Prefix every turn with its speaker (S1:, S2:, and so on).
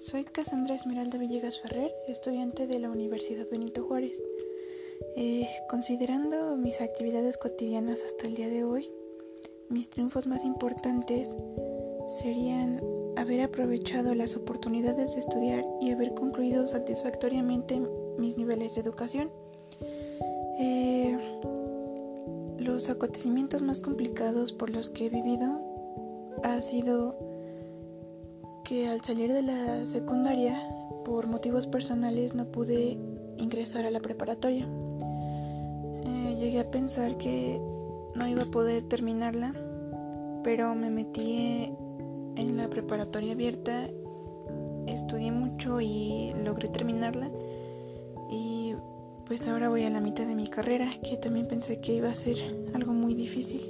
S1: soy Cassandra Esmeralda Villegas Ferrer, estudiante de la Universidad Benito Juárez. Eh, considerando mis actividades cotidianas hasta el día de hoy, mis triunfos más importantes serían haber aprovechado las oportunidades de estudiar y haber concluido satisfactoriamente mis niveles de educación. Eh, los acontecimientos más complicados por los que he vivido ha sido que al salir de la secundaria, por motivos personales, no pude ingresar a la preparatoria. Eh, llegué a pensar que no iba a poder terminarla, pero me metí en la preparatoria abierta, estudié mucho y logré terminarla. Y pues ahora voy a la mitad de mi carrera, que también pensé que iba a ser algo muy difícil.